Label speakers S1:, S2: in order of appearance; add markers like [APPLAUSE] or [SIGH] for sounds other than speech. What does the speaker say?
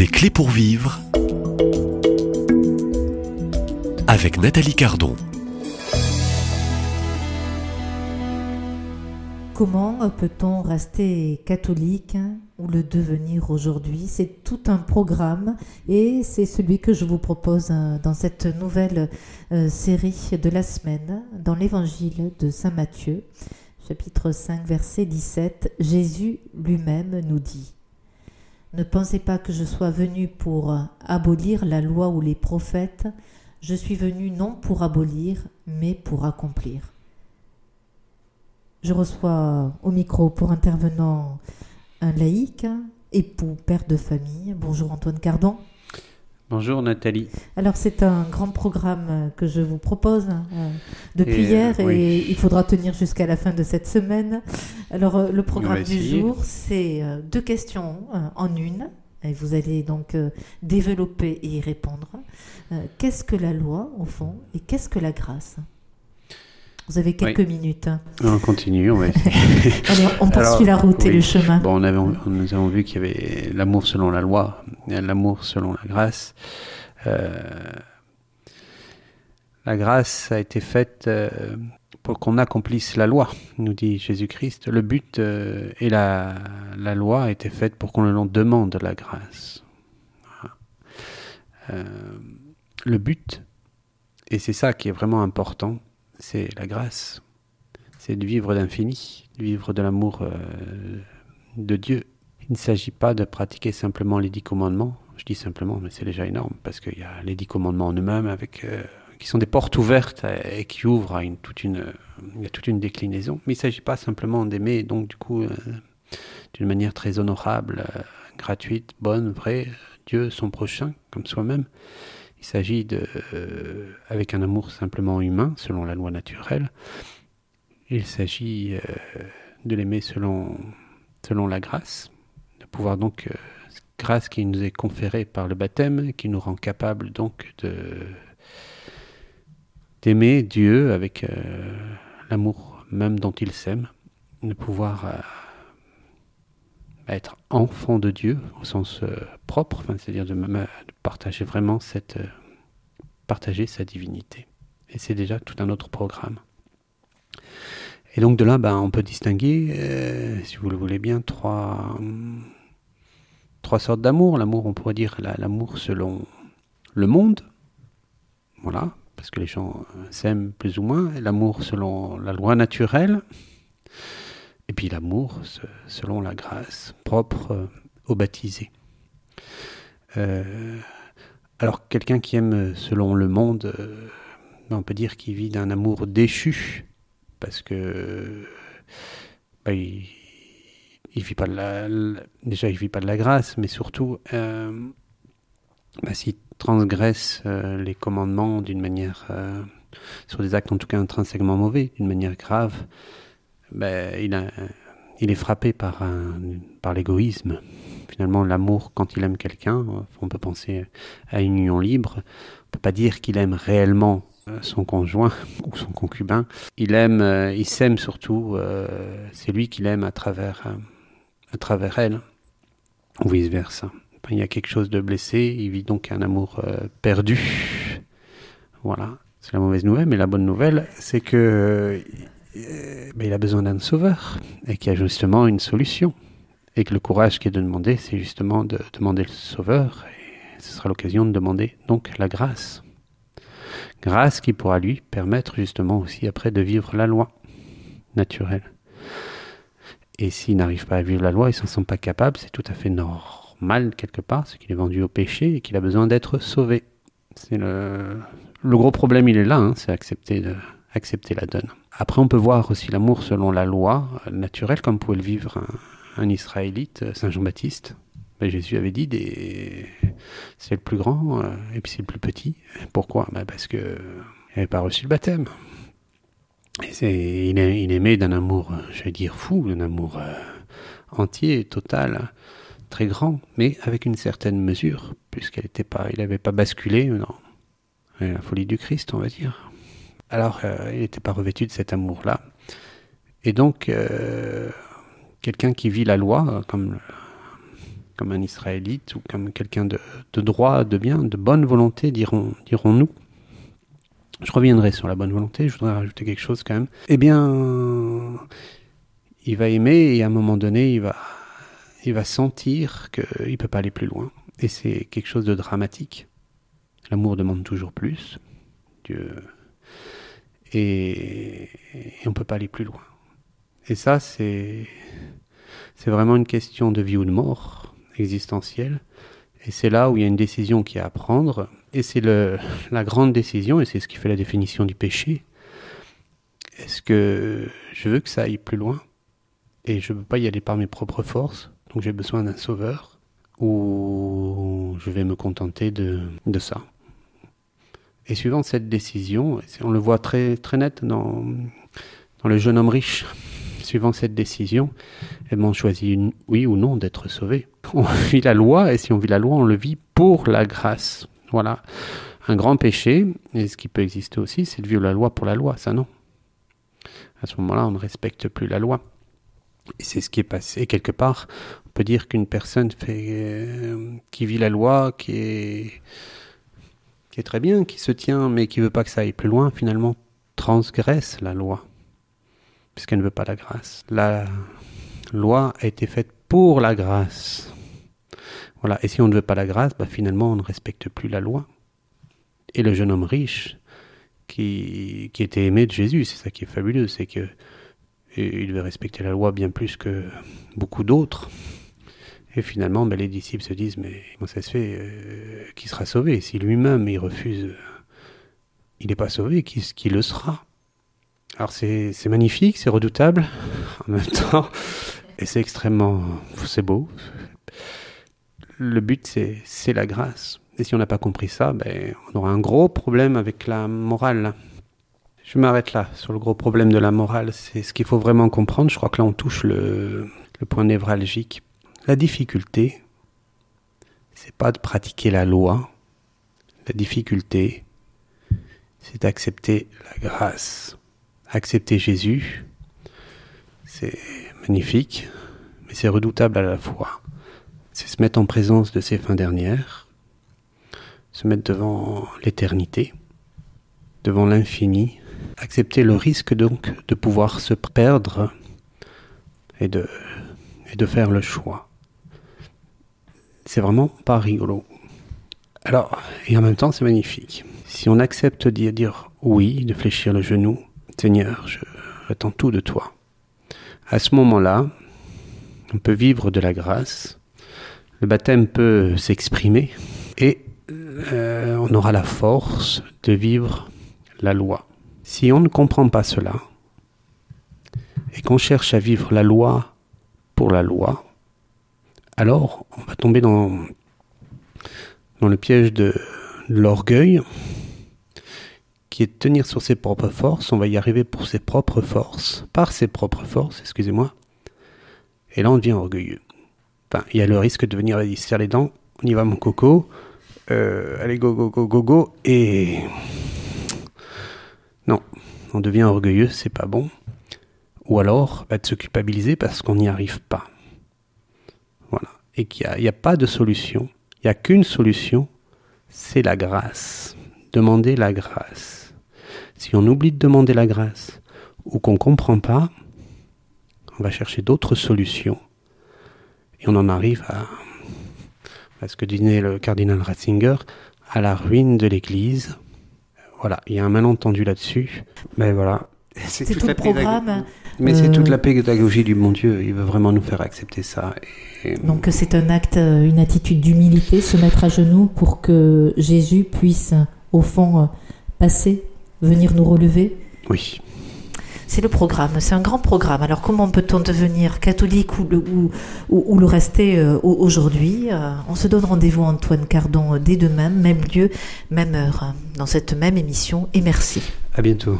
S1: Des clés pour vivre avec Nathalie Cardon.
S2: Comment peut-on rester catholique ou le devenir aujourd'hui? C'est tout un programme et c'est celui que je vous propose euh, dans cette nouvelle euh, série de la semaine dans l'évangile de Saint Matthieu, chapitre 5, verset 17. Jésus lui-même nous dit Ne pensez pas que je sois venu pour abolir la loi ou les prophètes, je suis venu non pour abolir, mais pour accomplir. Je reçois au micro pour intervenant un laïc, époux, père de famille. Bonjour Antoine Cardon.
S3: Bonjour Nathalie.
S2: Alors c'est un grand programme que je vous propose euh, depuis hier et il faudra tenir jusqu'à la fin de cette semaine. Alors euh, le programme du jour, c'est euh, deux questions en une. Et vous allez donc développer et y répondre. qu'est-ce que la loi au fond et qu'est-ce que la grâce? Vous avez quelques minutes.
S3: On continue, on va [LAUGHS]
S2: on poursuit la route et le chemin.
S3: Bon, on nous avons vu qu'il y avait l'amour selon la loi, l'amour selon la grâce. Euh, la grâce a été faite euh, qu'on accomplisse la loi, nous dit Jésus-Christ. Le but euh, et la, la, loi été faite pour qu'on leur demande la grâce. le but, et c'est ça qui est vraiment important, c'est la grâce. C'est de vivre d'infini, de vivre de l'amour euh, de Dieu. Il ne s'agit pas de pratiquer simplement les dix commandements. Je dis simplement, mais c'est déjà énorme, parce qu'il y a les dix commandements en eux-mêmes avec, euh, qui sont des portes ouvertes et qui ouvrent à toute, une, a toute une déclinaison. Mais il ne s'agit pas simplement d'aimer, donc du coup, euh, d'une manière très honorable, gratuite, bonne, vraie, Dieu, son prochain, comme soi-même. Il s'agit de, euh, avec un amour simplement humain, selon la loi naturelle. Il s'agit euh, de l'aimer selon, selon la grâce, de pouvoir donc, euh, grâce qui nous est conférée par le baptême, qui nous rend capable donc de d'aimer Dieu avec l'amour même dont il s'aime, de pouvoir être enfant de Dieu au sens euh, propre, c'est-à-dire de, partager vraiment cette, euh, partager sa divinité. Et c'est déjà tout un autre programme. Et donc de là, ben, on peut distinguer, euh, si vous le voulez bien, trois, trois sortes d'amour. L'amour, on pourrait dire l'amour selon le monde, voilà, parce que les gens s'aiment plus ou moins. L'amour selon la loi naturelle, et puis l'amour selon la grâce propre euh, aux baptisés. Euh, alors quelqu'un qui aime selon le monde, euh, ben, on peut dire qu'il vit d'un amour déchu, parce que ben, il, vit pas de la, déjà il vit pas de la grâce, mais surtout ben, s'il transgresse les commandements d'une manière, sur des actes en tout cas intrinsèquement mauvais, d'une manière grave, ben, il, est frappé par, l'égoïsme. Finalement, l'amour, quand il aime quelqu'un, on peut penser à une union libre. On peut pas dire qu'il aime réellement euh, son conjoint [LAUGHS] ou son concubin. Il aime, euh, il s'aime surtout. Euh, c'est lui qu'il aime à travers, à travers elle, ou vice Il y a quelque chose de blessé. Il vit donc un amour perdu. Voilà. C'est la mauvaise nouvelle, mais la bonne nouvelle, c'est que euh, il a besoin d'un sauveur et qu'il y a justement une solution. Et que le courage qui est de demander, c'est justement de demander le sauveur. Et ce sera l'occasion de demander donc la grâce. Grâce qui pourra lui permettre justement aussi après de vivre la loi naturelle. Et s'il n'arrive pas à vivre la loi, il s'en sent pas capable, c'est tout à fait normal quelque part, c'est qu'il est vendu au péché et qu'il a besoin d'être sauvé. C'est le, le gros problème, il est là, hein, c'est accepter, accepter la donne. Après, on peut voir aussi l'amour selon la loi naturelle, comme pouvait le vivre un, Israélite, euh, Saint Jean-Baptiste. Ben, Jésus avait dit c'est le plus grand euh, et puis c'est le plus petit. Pourquoi? Ben, Parce qu'il n'avait pas reçu le baptême. Et il, est, il aimait d'un amour, je vais dire fou, d'un amour euh, entier, total, très grand, mais avec une certaine mesure, puisqu'il n'avait pas basculé dans la folie du Christ, on va dire. Alors, euh, il n'était pas revêtu de cet amour-là. Et donc, euh, quelqu'un qui vit la loi, comme, comme un Israélite ou comme quelqu'un de, de droit, de bien, de bonne volonté, dirons, dirons-nous. Je reviendrai sur la bonne volonté, je voudrais rajouter quelque chose quand même. Eh bien, il va aimer et à un moment donné, il va, il va sentir qu'il ne peut pas aller plus loin. Et c'est quelque chose de dramatique. L'amour demande toujours plus. Dieu. Et, on ne peut pas aller plus loin. Et ça, c'est, vraiment une question de vie ou de mort existentielle. Et c'est là où il y a une décision qui est à prendre. Et c'est la grande décision, et c'est ce qui fait la définition du péché. Est-ce que je veux que ça aille plus loin? Et je ne veux pas y aller par mes propres forces, donc j'ai besoin d'un sauveur Ou je vais me contenter de, ça Et suivant cette décision, on le voit très, net dans, le jeune homme riche, [LAUGHS] suivant cette décision, eh ben, on choisit oui ou non d'être sauvé. [LAUGHS] On vit la loi, et si on vit la loi, on le vit pour la grâce. Voilà. Un grand péché, et ce qui peut exister aussi, c'est de vivre la loi pour la loi, ça non. À ce moment-là, on ne respecte plus la loi. Et c'est ce qui est passé. Quelque part, on peut dire qu'une personne euh, qui vit la loi, qui est, qui est très bien, qui se tient, mais qui veut pas que ça aille plus loin, finalement transgresse la loi, puisqu'elle ne veut pas la grâce. La loi a été faite pour la grâce. Voilà. Et si on ne veut pas la grâce, bah, finalement, on ne respecte plus la loi. Et le jeune homme riche, qui, qui était aimé de Jésus, c'est ça qui est fabuleux, c'est que il devait respecter la loi bien plus que beaucoup d'autres. Et finalement, bah, les disciples se disent, mais comment ça se fait euh, Qui sera sauvé? Si lui-même, il refuse, il n'est pas sauvé, qui, qui le sera? Alors c'est magnifique, c'est redoutable, [LAUGHS] en même temps, et c'est extrêmement... c'est beau, le but, c'est la grâce. Et si on n'a pas compris ça, ben, on aura un gros problème avec la morale. Je m'arrête là sur le gros problème de la morale. C'est ce qu'il faut vraiment comprendre. Je crois que là, on touche le, point névralgique. La difficulté, c'est pas de pratiquer la loi. La difficulté, c'est d'accepter la grâce. Accepter Jésus, c'est magnifique, mais c'est redoutable à la fois c'est se mettre en présence de ces fins dernières, se mettre devant l'éternité, devant l'infini, accepter le risque donc de pouvoir se perdre et de, et de faire le choix. C'est vraiment pas rigolo. Alors, et en même temps, c'est magnifique. Si on accepte d'y dire oui, de fléchir le genou, Seigneur, j'attends tout de toi. À ce moment-là, on peut vivre de la grâce, le baptême peut s'exprimer et euh, on aura la force de vivre la loi. Si on ne comprend pas cela et qu'on cherche à vivre la loi pour la loi, alors on va tomber dans, le piège de, l'orgueil qui est de tenir sur ses propres forces, on va y arriver pour ses propres forces, par ses propres forces, excusez-moi, et là on devient orgueilleux il y a le risque de venir se faire les dents. On y va, mon coco. Euh, allez, go, go, go, go, go. Et. Non, on devient orgueilleux, c'est pas bon. Ou alors, bah, de se culpabiliser parce qu'on n'y arrive pas. Voilà. Et qu'il n'y a, pas de solution. Il n'y a qu'une solution, c'est la grâce. Demander la grâce. Si on oublie de demander la grâce, ou qu'on ne comprend pas, on va chercher d'autres solutions et on en arrive à, à ce que disait le cardinal Ratzinger, à la ruine de l'Église. Voilà, il y a un malentendu là-dessus. Mais voilà.
S2: C'est tout, tout le programme.
S3: Mais c'est toute la pédagogie du bon Dieu. Il veut vraiment nous faire accepter ça.
S2: Et... Donc c'est un acte, une attitude d'humilité, se mettre à genoux pour que Jésus puisse, au fond, passer, venir nous relever.
S3: Oui.
S2: C'est le programme, c'est un grand programme. Alors comment peut-on devenir catholique ou le, rester euh, aujourd'hui euh, On se donne rendez-vous Antoine Cardon euh, dès demain, même lieu, même heure, dans cette même émission. Et merci.
S3: À bientôt.